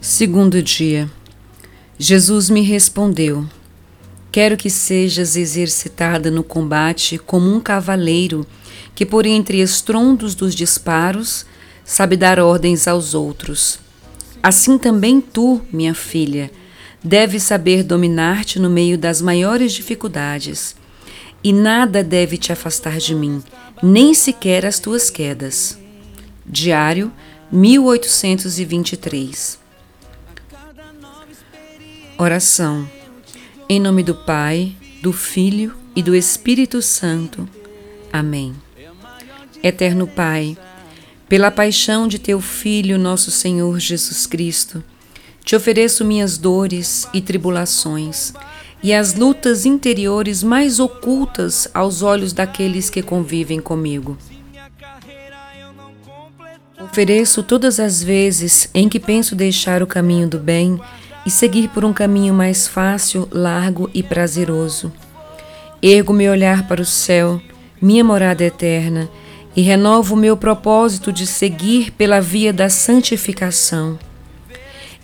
Segundo dia. Jesus me respondeu: Quero que sejas exercitada no combate como um cavaleiro que, por entre estrondos dos disparos, sabe dar ordens aos outros. Assim também tu, minha filha, deves saber dominar-te no meio das maiores dificuldades, e nada deve te afastar de mim, nem sequer as tuas quedas. Diário 1823 Oração. Em nome do Pai, do Filho e do Espírito Santo. Amém. Eterno Pai, pela paixão de teu Filho, nosso Senhor Jesus Cristo, te ofereço minhas dores e tribulações e as lutas interiores mais ocultas aos olhos daqueles que convivem comigo. Ofereço todas as vezes em que penso deixar o caminho do bem e seguir por um caminho mais fácil, largo e prazeroso. Ergo meu olhar para o céu, minha morada eterna, e renovo meu propósito de seguir pela via da santificação.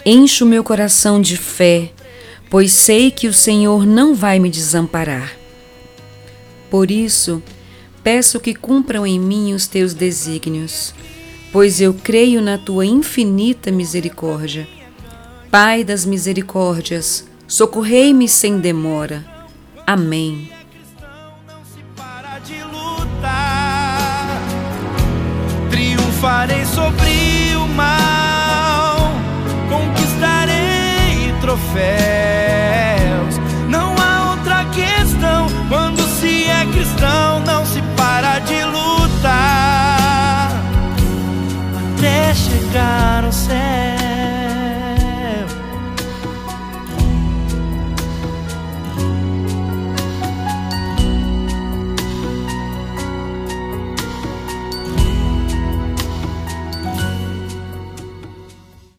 Encho meu coração de fé, pois sei que o Senhor não vai me desamparar. Por isso, peço que cumpram em mim os teus desígnios, pois eu creio na tua infinita misericórdia Pai das misericórdias, socorrei-me sem demora. Amém. Sobre chegar ao céu.